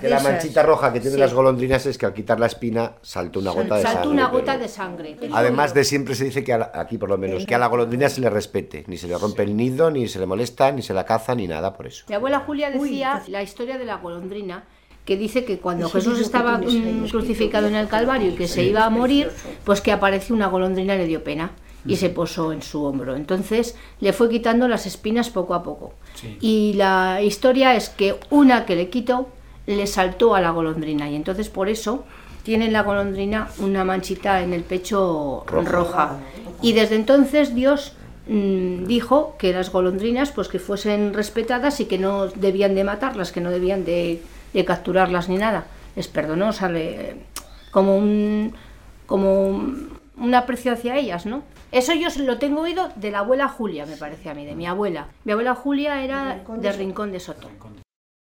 Que la manchita roja que tienen Sí. las golondrinas es que al quitar la espina salta una gota de Saltó sangre. una pero- gota de sangre. Además de siempre se dice que la- aquí por lo menos que a la golondrina se le respete, ni se le rompe el nido, ni se le molesta, ni se la caza, ni nada por eso. Mi abuela Julia decía la historia de la golondrina, que dice que cuando Jesús estaba mm, crucificado en el Calvario y que se iba a morir, pues que apareció una golondrina y le dio pena y se posó en su hombro. Entonces le fue quitando las espinas poco a poco. Y la historia es que una que le quitó le saltó a la golondrina y entonces por eso tiene la golondrina una manchita en el pecho roja. Y desde entonces Dios mm, dijo que las golondrinas pues que fuesen respetadas y que no debían de matarlas, que no debían de, de capturarlas ni nada. Les perdonó, o sea, le- como un como un, un aprecio hacia ellas, ¿no? Eso yo lo tengo oído de la abuela Julia, me parece a mí, de mi abuela. Mi abuela Julia era de Rincón de Soto.